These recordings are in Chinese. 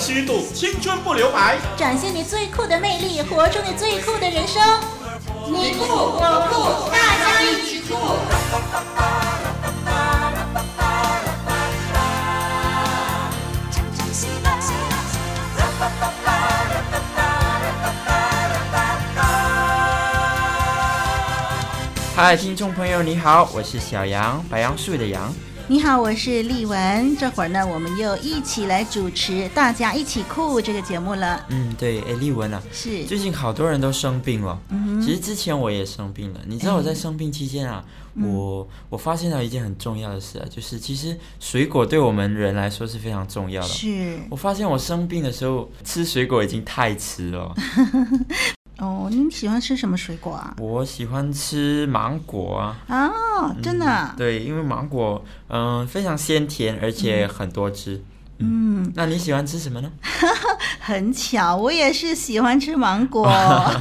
虚度，青春不留白，展现你最酷的魅力，活出你最酷的人生。你酷我酷，大家一起酷！嗨，听众朋友，你好，我是小杨，白杨树的杨。你好，我是丽文。这会儿呢，我们又一起来主持《大家一起酷》这个节目了。嗯，对，哎，丽文啊，是最近好多人都生病了。嗯，其实之前我也生病了。你知道我在生病期间啊，嗯、我我发现了一件很重要的事啊，就是其实水果对我们人来说是非常重要的。是，我发现我生病的时候吃水果已经太迟了。哦，你喜欢吃什么水果啊？我喜欢吃芒果啊。哦，真的？嗯，对，因为芒果嗯、呃、非常鲜甜，而且很多汁。嗯，嗯，那你喜欢吃什么呢？很巧，我也是喜欢吃芒果。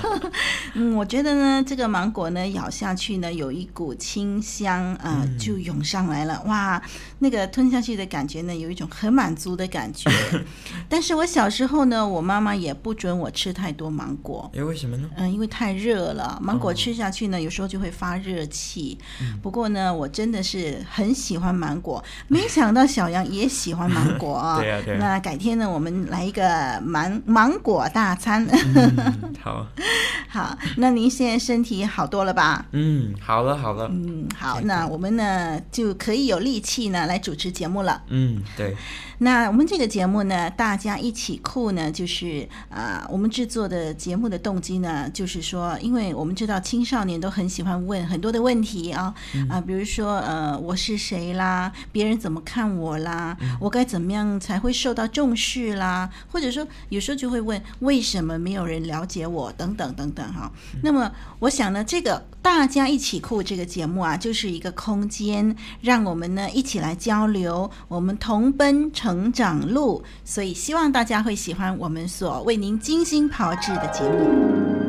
嗯，我觉得呢，这个芒果呢，咬下去呢，有一股清香啊、呃，就涌上来了。嗯、哇，那个吞下去的感觉呢，有一种很满足的感觉。但是我小时候呢，我妈妈也不准我吃太多芒果。哎，为什么呢？嗯，因为太热了，芒果吃下去呢，有时候就会发热气。嗯、不过呢，我真的是很喜欢芒果。没想到小杨也喜欢芒果啊。对啊，对啊。那改天呢，我们来一个芒芒果大餐。嗯、好，好。那您现在身体好多了吧？嗯，好了，好了。嗯，好，那我们呢就可以有力气呢来主持节目了。嗯，对。那我们这个节目呢，大家一起酷呢，就是啊、呃，我们制作的节目的动机呢，就是说，因为我们知道青少年都很喜欢问很多的问题啊，啊、嗯呃，比如说呃，我是谁啦？别人怎么看我啦？嗯、我该怎么样才会受到重视啦？或者说，有时候就会问，为什么没有人了解我？等等等等哈。那么，我想呢，这个大家一起酷这个节目啊，就是一个空间，让我们呢一起来交流，我们同奔。成长路，所以希望大家会喜欢我们所为您精心炮制的节目。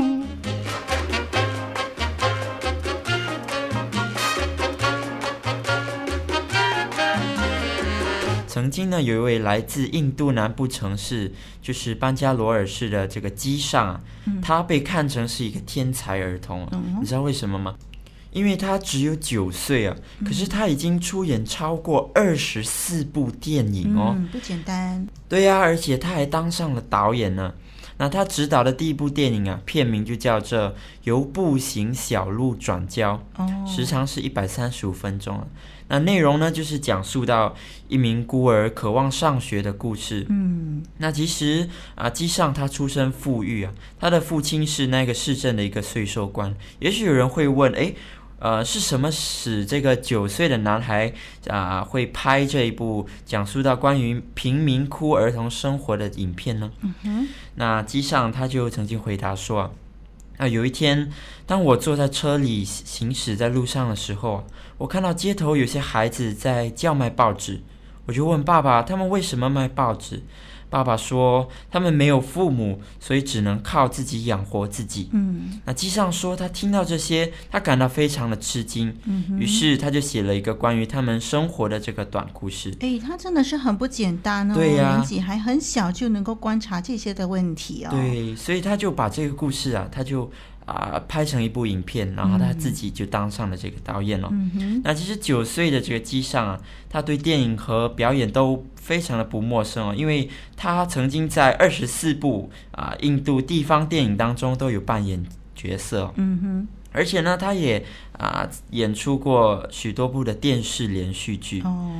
曾经呢，有一位来自印度南部城市，就是班加罗尔市的这个机上啊、他被看成是一个天才儿童。嗯、你知道为什么吗？因为他只有九岁啊，嗯、可是他已经出演超过二十四部电影哦，嗯、不简单。对呀、啊，而且他还当上了导演呢。那他执导的第一部电影啊，片名就叫做《由步行小路转交》，哦、时长是一百三十五分钟。那内容呢，就是讲述到一名孤儿渴望上学的故事。嗯，那其实啊，基上他出身富裕啊，他的父亲是那个市政的一个税收官。也许有人会问，诶，呃，是什么使这个九岁的男孩啊会拍这一部讲述到关于贫民窟儿童生活的影片呢？嗯哼，那基尚他就曾经回答说。啊，有一天，当我坐在车里行驶在路上的时候，我看到街头有些孩子在叫卖报纸，我就问爸爸：“他们为什么卖报纸？”爸爸说：“他们没有父母，所以只能靠自己养活自己。”嗯，那机上说他听到这些，他感到非常的吃惊。嗯，于是他就写了一个关于他们生活的这个短故事。诶，他真的是很不简单哦，对呀，年纪还很小就能够观察这些的问题哦。对，所以他就把这个故事啊，他就。啊、呃，拍成一部影片，然后他自己就当上了这个导演了。嗯、那其实九岁的这个基上啊，他对电影和表演都非常的不陌生哦，因为他曾经在二十四部啊、呃、印度地方电影当中都有扮演角色。嗯哼，而且呢，他也啊、呃、演出过许多部的电视连续剧。哦。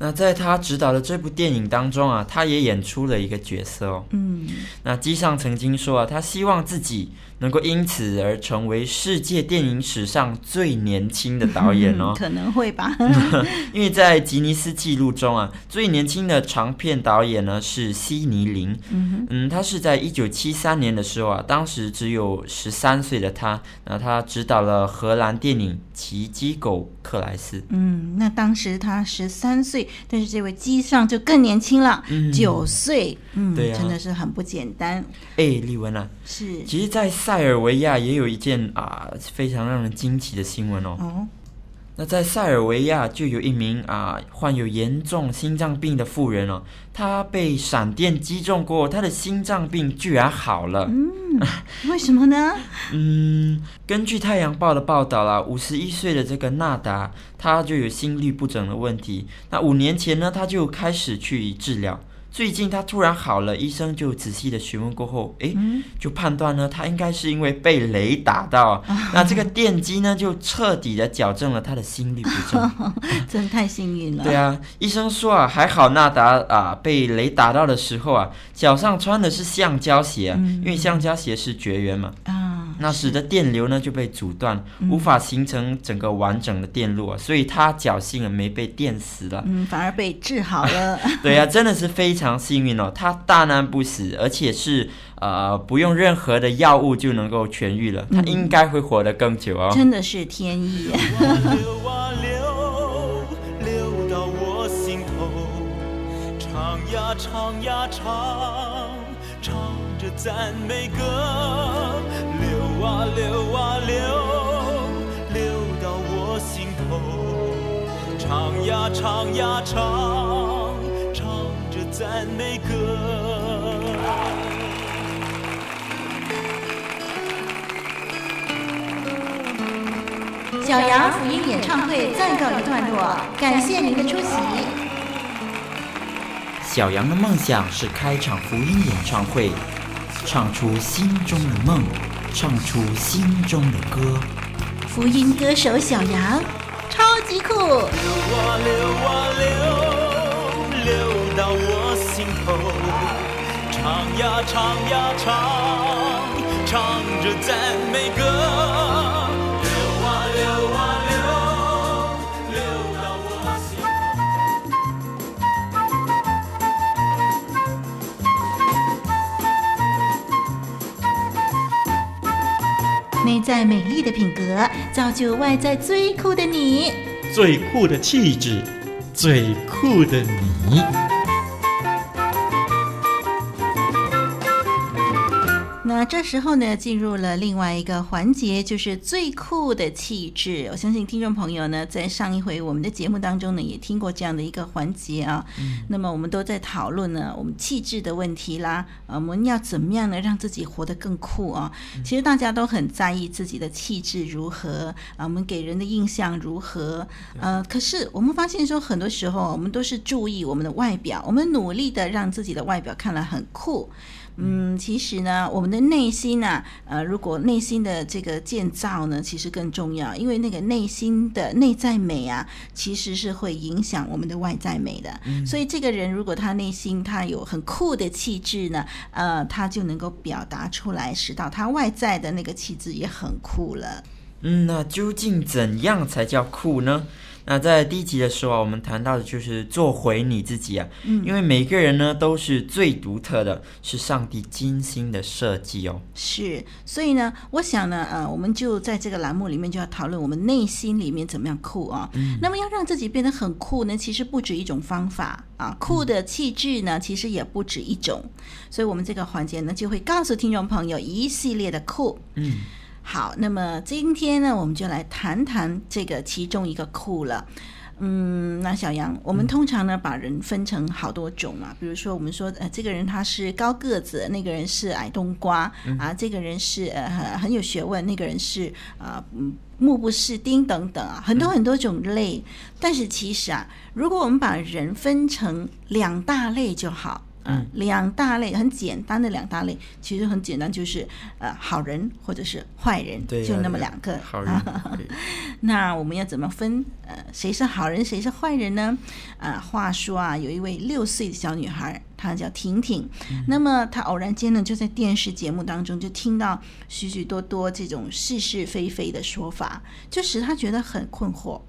那在他执导的这部电影当中啊，他也演出了一个角色哦。嗯，那基上曾经说啊，他希望自己能够因此而成为世界电影史上最年轻的导演哦，可能会吧。因为在吉尼斯纪录中啊，最年轻的长片导演呢是悉尼林。嗯，嗯他是在一九七三年的时候啊，当时只有十三岁的他，那他执导了荷兰电影《奇迹狗克莱斯》。嗯，那当时他十三岁，但是这位机上就更年轻了，九、嗯、岁。嗯，对啊，真的是很不简单。哎，丽文啊，是，其实，在塞尔维亚也有一件啊非常让人惊奇的新闻哦。哦，那在塞尔维亚就有一名啊患有严重心脏病的妇人哦，她被闪电击中过，她的心脏病居然好了。嗯，为什么呢？嗯，根据《太阳报》的报道啦，五十一岁的这个纳达，她就有心律不整的问题。那五年前呢，她就开始去治疗。最近他突然好了，医生就仔细的询问过后，诶，就判断呢，他应该是因为被雷打到，那这个电击呢，就彻底的矫正了他的心律不正，真的太幸运了。对啊，医生说啊，还好纳达啊被雷打到的时候啊，脚上穿的是橡胶鞋，因为橡胶鞋是绝缘嘛。那使得电流呢就被阻断，无法形成整个完整的电路啊，所以他侥幸啊没被电死了，嗯，反而被治好了。对呀、啊，真的是非常幸运哦，他大难不死，而且是呃不用任何的药物就能够痊愈了，他应该会活得更久哦。真的是天意。流啊流，流到我心头，唱呀唱呀唱，唱着赞美歌。流啊流啊流，流到我心头，唱呀唱呀唱，赞美歌。小羊福音演唱会暂告一段落，感谢您的出席。小羊的梦想是开场福音演唱会，唱出心中的梦。唱出心中的歌，福音歌手小羊，超级酷！流啊流啊流，流到我心头，唱呀唱呀唱，唱着赞美歌。内在美丽的品格，造就外在最酷的你；最酷的气质，最酷的你。这时候呢，进入了另外一个环节，就是最酷的气质。我相信听众朋友呢，在上一回我们的节目当中呢，也听过这样的一个环节啊。嗯。那么我们都在讨论呢，我们气质的问题啦。啊，我们要怎么样呢，让自己活得更酷啊？其实大家都很在意自己的气质如何啊，我们给人的印象如何？呃，可是我们发现说，很多时候我们都是注意我们的外表，我们努力的让自己的外表看来很酷。嗯，其实呢，我们的内心呢、啊，呃，如果内心的这个建造呢，其实更重要，因为那个内心的内在美啊，其实是会影响我们的外在美的。嗯、所以，这个人如果他内心他有很酷的气质呢，呃，他就能够表达出来，使到他外在的那个气质也很酷了。嗯，那究竟怎样才叫酷呢？那在第一集的时候，我们谈到的就是做回你自己啊，嗯，因为每个人呢都是最独特的，是上帝精心的设计哦。是，所以呢，我想呢，呃，我们就在这个栏目里面就要讨论我们内心里面怎么样酷啊。嗯，那么要让自己变得很酷呢，其实不止一种方法啊，酷的气质呢，其实也不止一种。所以我们这个环节呢，就会告诉听众朋友一系列的酷。嗯。好，那么今天呢，我们就来谈谈这个其中一个酷了。嗯，那小杨，我们通常呢把人分成好多种嘛，比如说我们说，呃，这个人他是高个子，那个人是矮冬瓜，嗯、啊，这个人是呃很很有学问，那个人是啊嗯目不识丁等等啊，很多很多种类。嗯、但是其实啊，如果我们把人分成两大类就好。嗯，两大类很简单的两大类，其实很简单，就是呃好人或者是坏人，对啊、就那么两个。好人。那我们要怎么分？呃，谁是好人，谁是坏人呢？啊、呃，话说啊，有一位六岁的小女孩，她叫婷婷。嗯、那么她偶然间呢，就在电视节目当中就听到许许多多这种是是非非的说法，就使她觉得很困惑。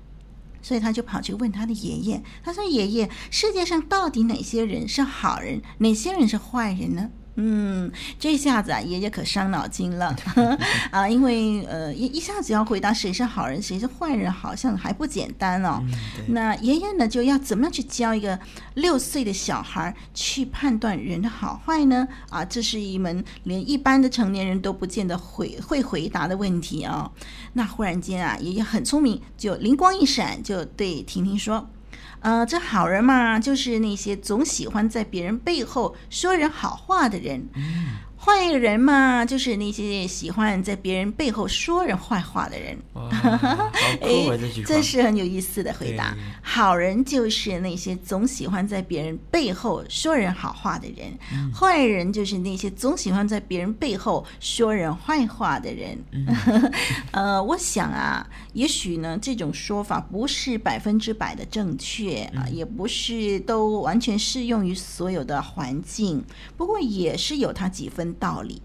所以他就跑去问他的爷爷，他说：“爷爷，世界上到底哪些人是好人，哪些人是坏人呢？”嗯，这下子啊，爷爷可伤脑筋了 啊，因为呃，一一下子要回答谁是好人，谁是坏人，好像还不简单哦。嗯、那爷爷呢，就要怎么样去教一个六岁的小孩去判断人的好坏呢？啊，这是一门连一般的成年人都不见得会会回答的问题啊、哦。那忽然间啊，爷爷很聪明，就灵光一闪，就对婷婷说。呃，这好人嘛，就是那些总喜欢在别人背后说人好话的人。坏人嘛，就是那些喜欢在别人背后说人坏话的人。哇，好酷啊！这是很有意思的回答。好人就是那些总喜欢在别人背后说人好话的人，嗯、坏人就是那些总喜欢在别人背后说人坏话的人。嗯、呃，我想啊，也许呢，这种说法不是百分之百的正确啊，嗯、也不是都完全适用于所有的环境，不过也是有它几分。道理，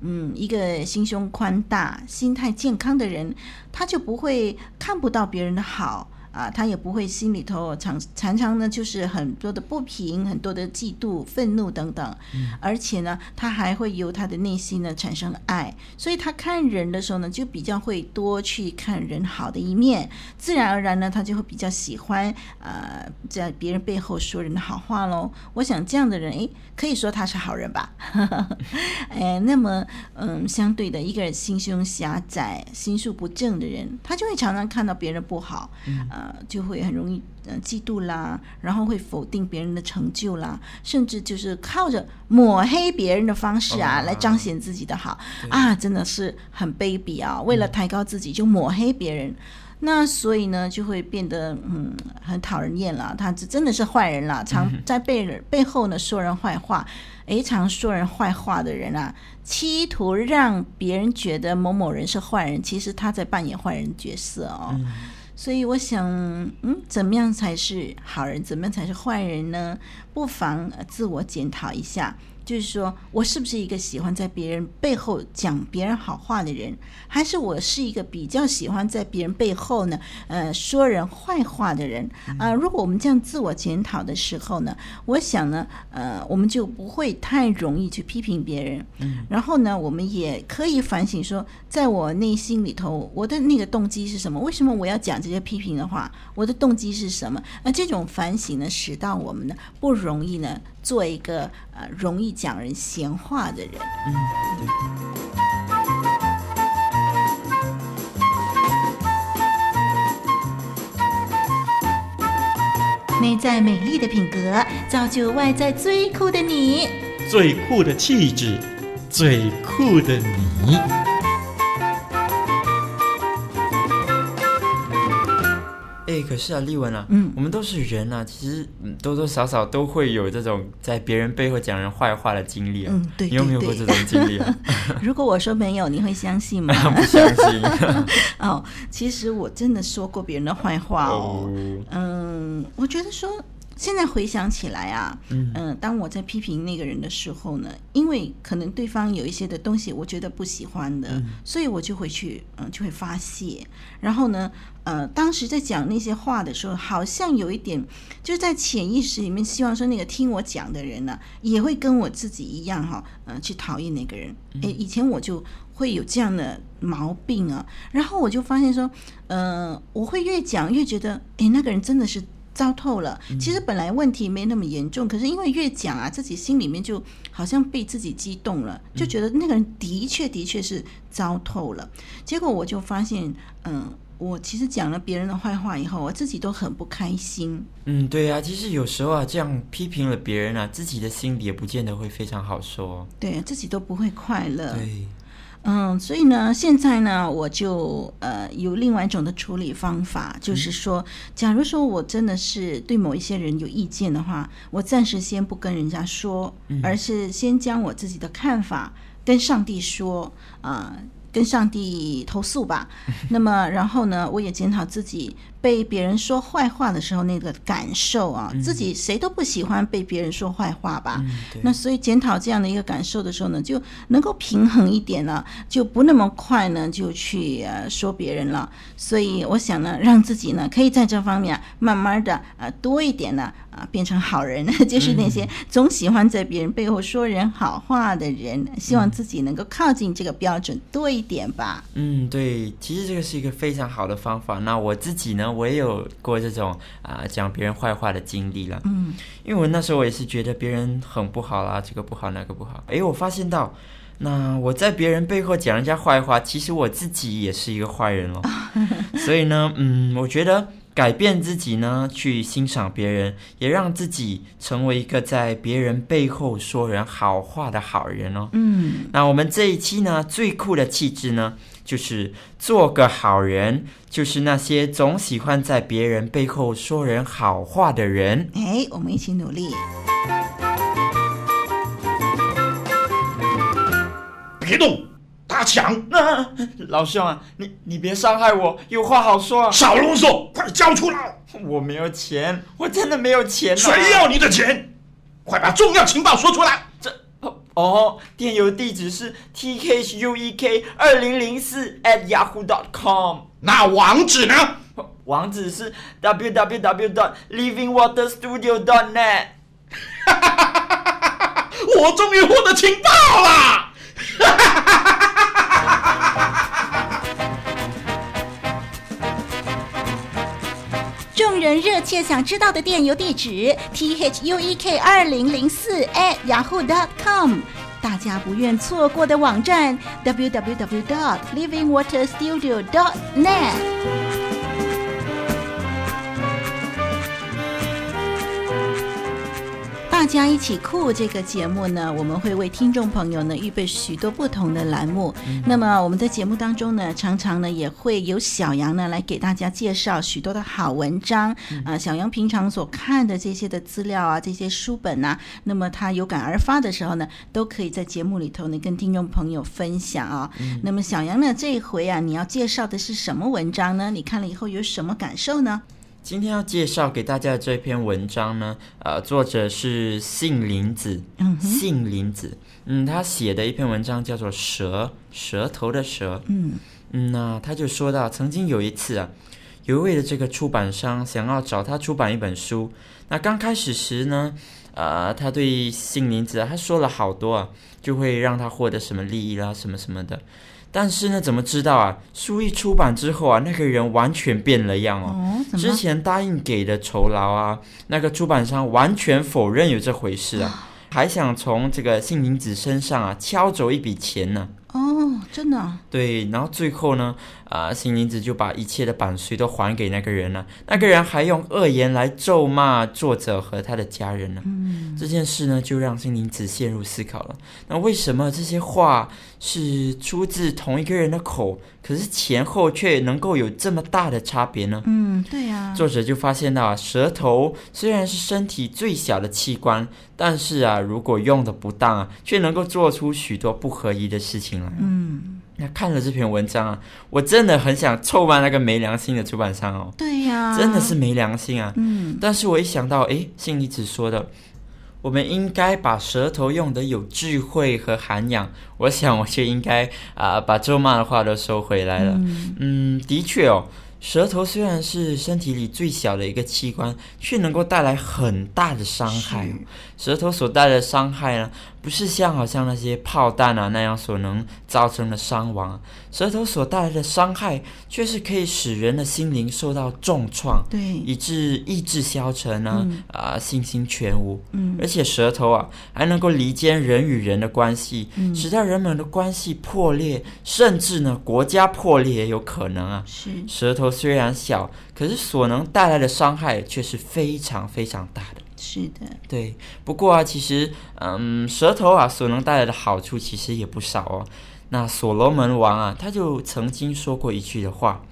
嗯，一个心胸宽大、心态健康的人，他就不会看不到别人的好。啊，他也不会心里头常常常呢，就是很多的不平，很多的嫉妒、愤怒等等。嗯，而且呢，他还会由他的内心呢产生爱，所以他看人的时候呢，就比较会多去看人好的一面，自然而然呢，他就会比较喜欢呃在别人背后说人的好话喽。我想这样的人，哎，可以说他是好人吧。哎，那么嗯，相对的一个人心胸狭窄、心术不正的人，他就会常常看到别人不好。嗯。呃，就会很容易呃嫉妒啦，然后会否定别人的成就啦，甚至就是靠着抹黑别人的方式啊，来彰显自己的好啊，真的是很卑鄙啊！为了抬高自己就抹黑别人，那所以呢就会变得嗯很讨人厌了。他这真的是坏人了，常在背人背后呢说人坏话，诶，常说人坏话的人啊，企图让别人觉得某某人是坏人，其实他在扮演坏人角色哦。所以我想，嗯，怎么样才是好人？怎么样才是坏人呢？不妨自我检讨一下。就是说我是不是一个喜欢在别人背后讲别人好话的人，还是我是一个比较喜欢在别人背后呢，呃，说人坏话的人啊？呃，如果我们这样自我检讨的时候呢，我想呢，呃，我们就不会太容易去批评别人。嗯，然后呢，我们也可以反省说，在我内心里头，我的那个动机是什么？为什么我要讲这些批评的话？我的动机是什么？那这种反省呢，使到我们呢不容易呢。做一个呃容易讲人闲话的人。嗯，对。内在美丽的品格，造就外在最酷的你。最酷的气质，最酷的你。可是啊，丽文啊，嗯，我们都是人啊，其实多多少少都会有这种在别人背后讲人坏话的经历啊。嗯，对，对，对，你有没有过这种经历啊？如果我说没有，你会相信吗？不相信。哦，其实我真的说过别人的坏话哦。哦嗯，我觉得说。现在回想起来啊，嗯、呃，当我在批评那个人的时候呢，因为可能对方有一些的东西我觉得不喜欢的，嗯、所以我就会去，嗯、呃，就会发泄。然后呢，呃，当时在讲那些话的时候，好像有一点，就是在潜意识里面希望说那个听我讲的人呢、啊，也会跟我自己一样哈、哦，呃，去讨厌那个人。诶，以前我就会有这样的毛病啊，然后我就发现说，呃，我会越讲越觉得，诶，那个人真的是。糟透了。其实本来问题没那么严重，嗯、可是因为越讲啊，自己心里面就好像被自己激动了，就觉得那个人的确的确是糟透了。结果我就发现，嗯，我其实讲了别人的坏话以后，我自己都很不开心。嗯，对啊，其实有时候啊，这样批评了别人啊，自己的心里也不见得会非常好受。对，自己都不会快乐。对。嗯，所以呢，现在呢，我就呃有另外一种的处理方法，就是说，假如说我真的是对某一些人有意见的话，我暂时先不跟人家说，而是先将我自己的看法跟上帝说啊。呃跟上帝投诉吧，那么然后呢，我也检讨自己被别人说坏话的时候那个感受啊，自己谁都不喜欢被别人说坏话吧？嗯、那所以检讨这样的一个感受的时候呢，就能够平衡一点了，就不那么快呢就去呃说别人了。所以我想呢，让自己呢可以在这方面啊，慢慢的啊多一点呢。啊，变成好人，就是那些总喜欢在别人背后说人好话的人，嗯、希望自己能够靠近这个标准多一点吧。嗯，对，其实这个是一个非常好的方法。那我自己呢，我也有过这种啊讲别人坏话的经历了。嗯，因为我那时候我也是觉得别人很不好啦，这个不好，那个不好。哎，我发现到，那我在别人背后讲人家坏话，其实我自己也是一个坏人咯。所以呢，嗯，我觉得。改变自己呢，去欣赏别人，也让自己成为一个在别人背后说人好话的好人哦。嗯，那我们这一期呢，最酷的气质呢，就是做个好人，就是那些总喜欢在别人背后说人好话的人。哎，我们一起努力。别动！大强，那老兄啊，你你别伤害我，有话好说啊！少啰嗦，快交出来！我没有钱，我真的没有钱啊。谁要你的钱？快把重要情报说出来！这哦，电邮地址是 t k h u e k 二零零四 at yahoo dot com。那网址呢？网址是 w w w dot living water studio dot net。我终于获得情报了！众人热切想知道的电邮地址：t h u e k 二零零四 at yahoo dot com。大家不愿错过的网站：w w w dot living water studio dot net。家一起酷这个节目呢，我们会为听众朋友呢预备许多不同的栏目。嗯、那么我们在节目当中呢，常常呢也会有小杨呢来给大家介绍许多的好文章。嗯、啊，小杨平常所看的这些的资料啊，这些书本啊，那么他有感而发的时候呢，都可以在节目里头呢跟听众朋友分享啊。嗯、那么小杨呢这一回啊，你要介绍的是什么文章呢？你看了以后有什么感受呢？今天要介绍给大家的这篇文章呢，呃，作者是杏林子，杏林子，嗯，他写的一篇文章叫做《蛇》，舌头的蛇，嗯。嗯，那他就说到，曾经有一次啊，有一位的这个出版商想要找他出版一本书，那刚开始时呢，呃，他对杏林子啊，他说了好多啊，就会让他获得什么利益啦，什么什么的。但是呢，怎么知道啊？书一出版之后啊，那个人完全变了样哦。哦，之前答应给的酬劳啊，那个出版商完全否认有这回事啊，还想从这个杏林子身上啊敲走一笔钱呢。哦，真的啊？对，然后最后呢，啊，新林子就把一切的版税都还给那个人了。那个人还用恶言来咒骂作者和他的家人呢。嗯，这件事呢，就让新林子陷入思考了。那为什么这些话是出自同一个人的口，可是前后却能够有这么大的差别呢？嗯，对呀。作者就发现到啊，舌头虽然是身体最小的器官，但是啊，如果用的不当啊，却能够做出许多不合宜的事情来。嗯。那看了这篇文章啊，我真的很想臭骂那个没良心的出版商哦。对呀，真的是没良心啊。嗯。但是我一想到，诶，信里子说的，我们应该把舌头用得有智慧和涵养，我想我就应该啊、呃，把咒骂的话都收回来了。嗯，嗯，的确哦。舌头虽然是身体里最小的一个器官，却能够带来很大的伤害。舌头所带来的伤害呢，不是像好像那些炮弹啊那样所能造成的伤亡。舌头所带来的伤害，却是可以使人的心灵受到重创，对，以致意志消沉呢，嗯、啊，信心全无。嗯，而且舌头啊，还能够离间人与人的关系，嗯、使得人们的关系破裂，甚至呢，国家破裂也有可能啊。是舌头。虽然小，可是所能带来的伤害却是非常非常大的。是的，对。不过啊，其实，嗯，舌头啊所能带来的好处其实也不少哦。那所罗门王啊，他就曾经说过一句的话，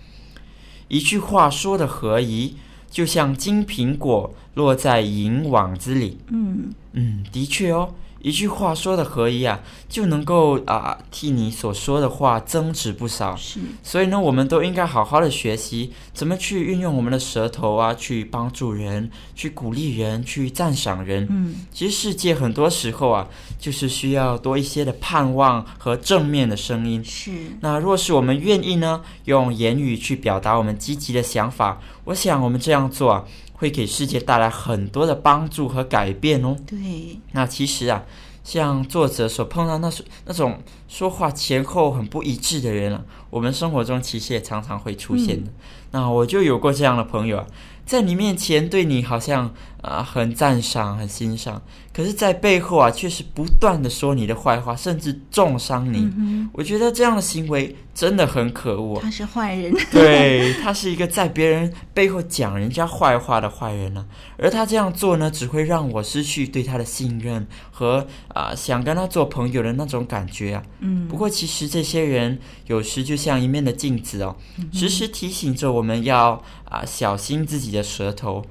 一句话说的合宜，就像金苹果落在银网子里。嗯嗯，的确哦。一句话说的合一啊，就能够啊替你所说的话增值不少。是，所以呢，我们都应该好好的学习怎么去运用我们的舌头啊，去帮助人，去鼓励人，去赞赏人。嗯，其实世界很多时候啊，就是需要多一些的盼望和正面的声音。是。那若是我们愿意呢，用言语去表达我们积极的想法，我想我们这样做啊。会给世界带来很多的帮助和改变哦。对，那其实啊，像作者所碰到那种那种说话前后很不一致的人啊，我们生活中其实也常常会出现的。嗯、那我就有过这样的朋友啊，在你面前对你好像啊很赞赏、很欣赏。可是，在背后啊，却是不断的说你的坏话，甚至重伤你。嗯、我觉得这样的行为真的很可恶。他是坏人，对，他是一个在别人背后讲人家坏话的坏人呢、啊。而他这样做呢，只会让我失去对他的信任和啊、呃、想跟他做朋友的那种感觉啊。嗯。不过，其实这些人有时就像一面的镜子哦，嗯、时时提醒着我们要啊、呃、小心自己的舌头。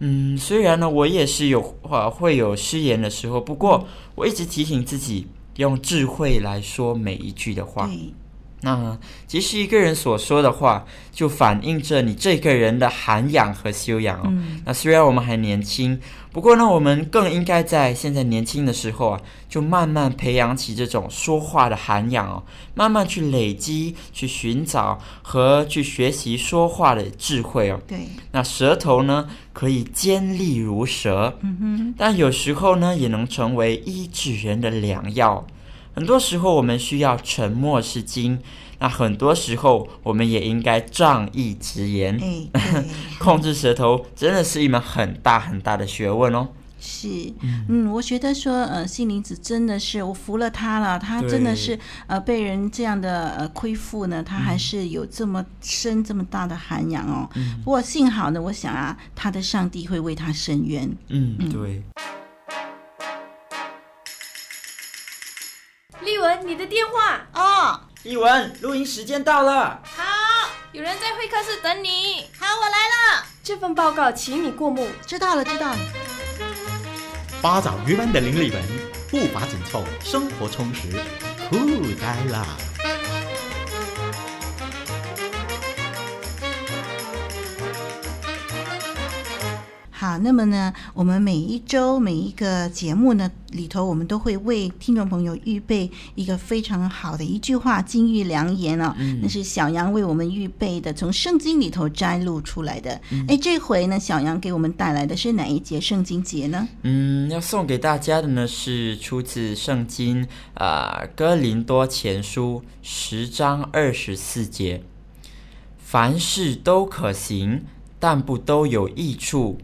嗯，虽然呢，我也是有啊会有失言的时候，不过我一直提醒自己用智慧来说每一句的话。那其实一个人所说的话，就反映着你这个人的涵养和修养哦。嗯。那虽然我们还年轻，不过呢，我们更应该在现在年轻的时候啊，就慢慢培养起这种说话的涵养哦，慢慢去累积、去寻找和去学习说话的智慧哦。对。那舌头呢，可以尖利如蛇，嗯哼，但有时候呢，也能成为医治人的良药。很多时候我们需要沉默是金，那很多时候我们也应该仗义直言。哎，控制舌头真的是一门很大很大的学问哦。是，嗯，我觉得说，呃，杏林子真的是我服了他了，他真的是呃被人这样的呃亏负呢，他还是有这么深、嗯、这么大的涵养哦。嗯、不过幸好呢，我想啊，他的上帝会为他伸冤。嗯，对。丽你的电话哦。一文，录音时间到了。好，有人在会客室等你。好，我来了。这份报告请你过目。知道了，知道了。八爪鱼般的林立文，步伐紧凑，生活充实，酷呆了。好，那么呢，我们每一周每一个节目呢里头，我们都会为听众朋友预备一个非常好的一句话，金玉良言哦，嗯、那是小杨为我们预备的，从圣经里头摘录出来的。哎、嗯，这回呢，小杨给我们带来的是哪一节圣经节呢？嗯，要送给大家的呢是出自圣经啊、呃、哥林多前书十章二十四节，凡事都可行，但不都有益处。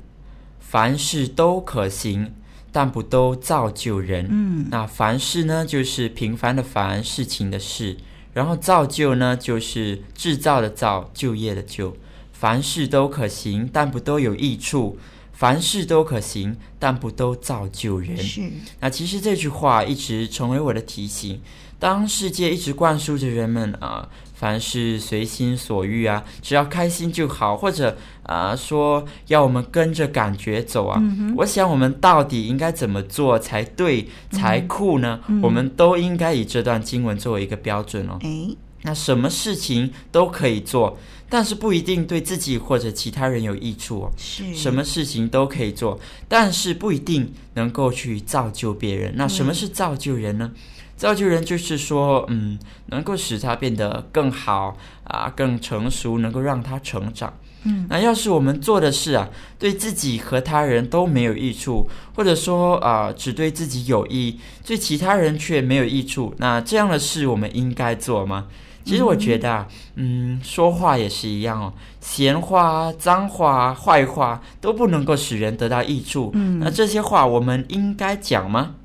凡事都可行，但不都造就人。嗯，那凡事呢，就是平凡的凡，事情的事。然后造就呢，就是制造的造，就业的就。凡事都可行，但不都有益处。凡事都可行，但不都造就人。是。那其实这句话一直成为我的提醒。当世界一直灌输着人们啊。凡事随心所欲啊，只要开心就好，或者啊、呃、说要我们跟着感觉走啊。嗯、我想我们到底应该怎么做才对、才酷呢？嗯、我们都应该以这段经文作为一个标准哦。哎，那什么事情都可以做，但是不一定对自己或者其他人有益处哦。是。什么事情都可以做，但是不一定能够去造就别人。那什么是造就人呢？造就人就是说，嗯，能够使他变得更好啊，更成熟，能够让他成长。嗯，那要是我们做的事啊，对自己和他人都没有益处，或者说啊，只对自己有益，对其他人却没有益处，那这样的事我们应该做吗？其实我觉得啊，嗯，说话也是一样哦，闲话、脏话、坏话都不能够使人得到益处。嗯，那这些话我们应该讲吗？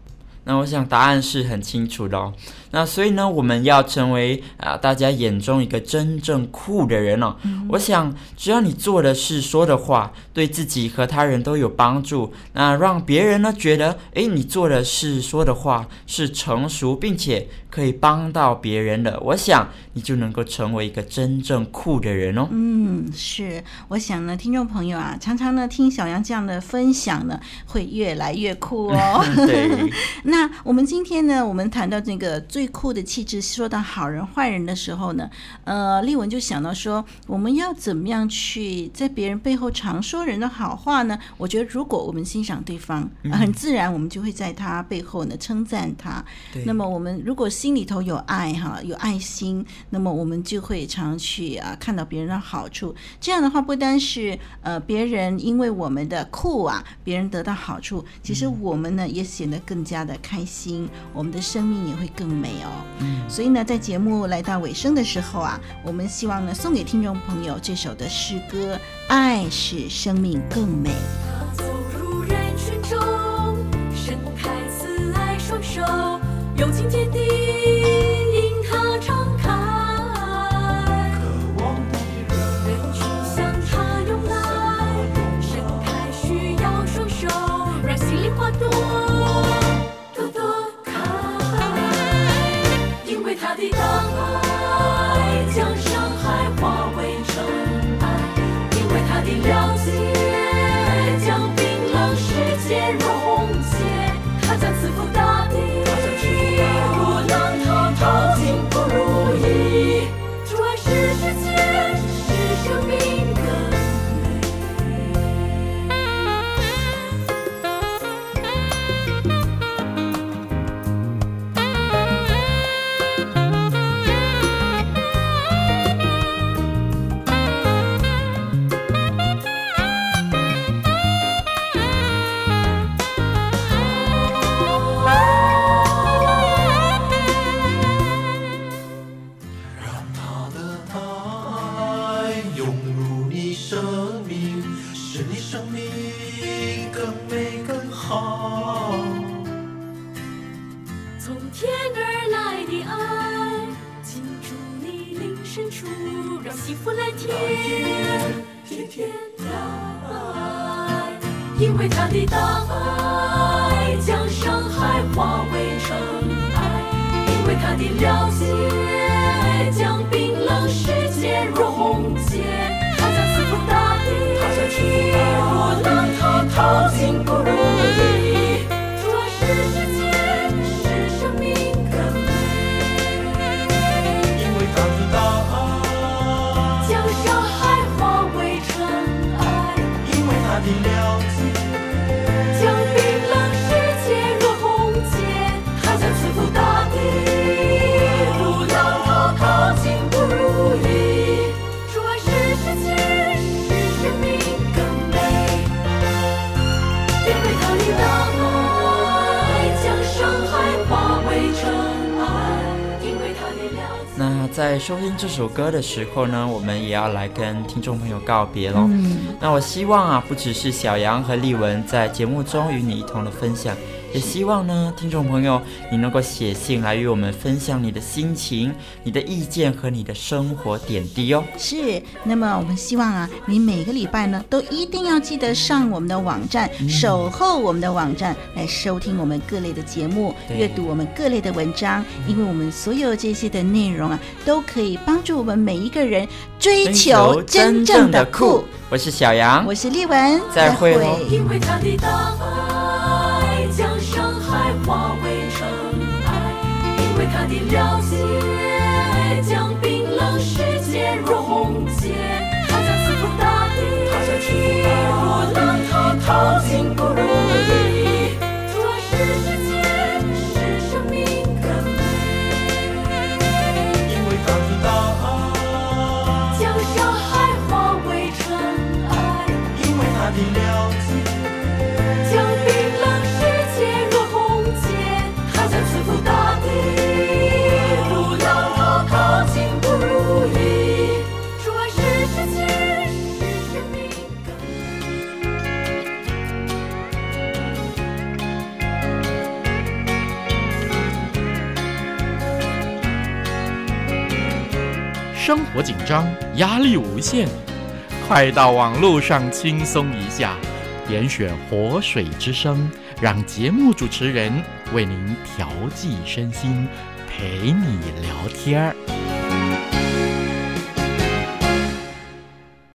那我想答案是很清楚的哦。那所以呢，我们要成为啊大家眼中一个真正酷的人哦。嗯、我想，只要你做的事、说的话，对自己和他人都有帮助，那让别人呢觉得，诶，你做的事、说的话是成熟，并且可以帮到别人的，我想你就能够成为一个真正酷的人哦。嗯，是。我想呢，听众朋友啊，常常呢听小杨这样的分享呢，会越来越酷哦。对。那我们今天呢，我们谈到这个最酷的气质，说到好人坏人的时候呢，呃，丽文就想到说，我们要怎么样去在别人背后常说人的好话呢？我觉得，如果我们欣赏对方，呃、很自然，我们就会在他背后呢称赞他。那么，我们如果心里头有爱哈，有爱心，那么我们就会常去啊看到别人的好处。这样的话，不单是呃别人因为我们的酷啊，别人得到好处，其实我们呢也显得更加的开心，我们的生命也会更美哦。嗯，所以呢，在节目来到尾声的时候啊，我们希望呢送给听众朋友这首的诗歌《爱使生命更美》。走入人群中，伸开慈爱双手，用今天 roll. 让幸福蓝天天天来，因为他的大爱将伤害化为尘埃，因为他的了解将冰冷世界融解，他将刺痛大地，他将坠入牢狱。在收听这首歌的时候呢，我们也要来跟听众朋友告别喽。嗯、那我希望啊，不只是小杨和丽文在节目中与你一同的分享。也希望呢，听众朋友，你能够写信来与我们分享你的心情、你的意见和你的生活点滴哦。是，那么我们希望啊，你每个礼拜呢，都一定要记得上我们的网站，嗯、守候我们的网站，来收听我们各类的节目，阅读我们各类的文章，因为我们所有这些的内容啊，都可以帮助我们每一个人追求真正的酷。我是小杨，我是丽文，再会他的了解，将冰冷世界如红结。他将刺痛大地，他将赐福大地，浪滔滔经生活紧张，压力无限，快到网络上轻松一下，点选活水之声，让节目主持人为您调剂身心，陪你聊天儿。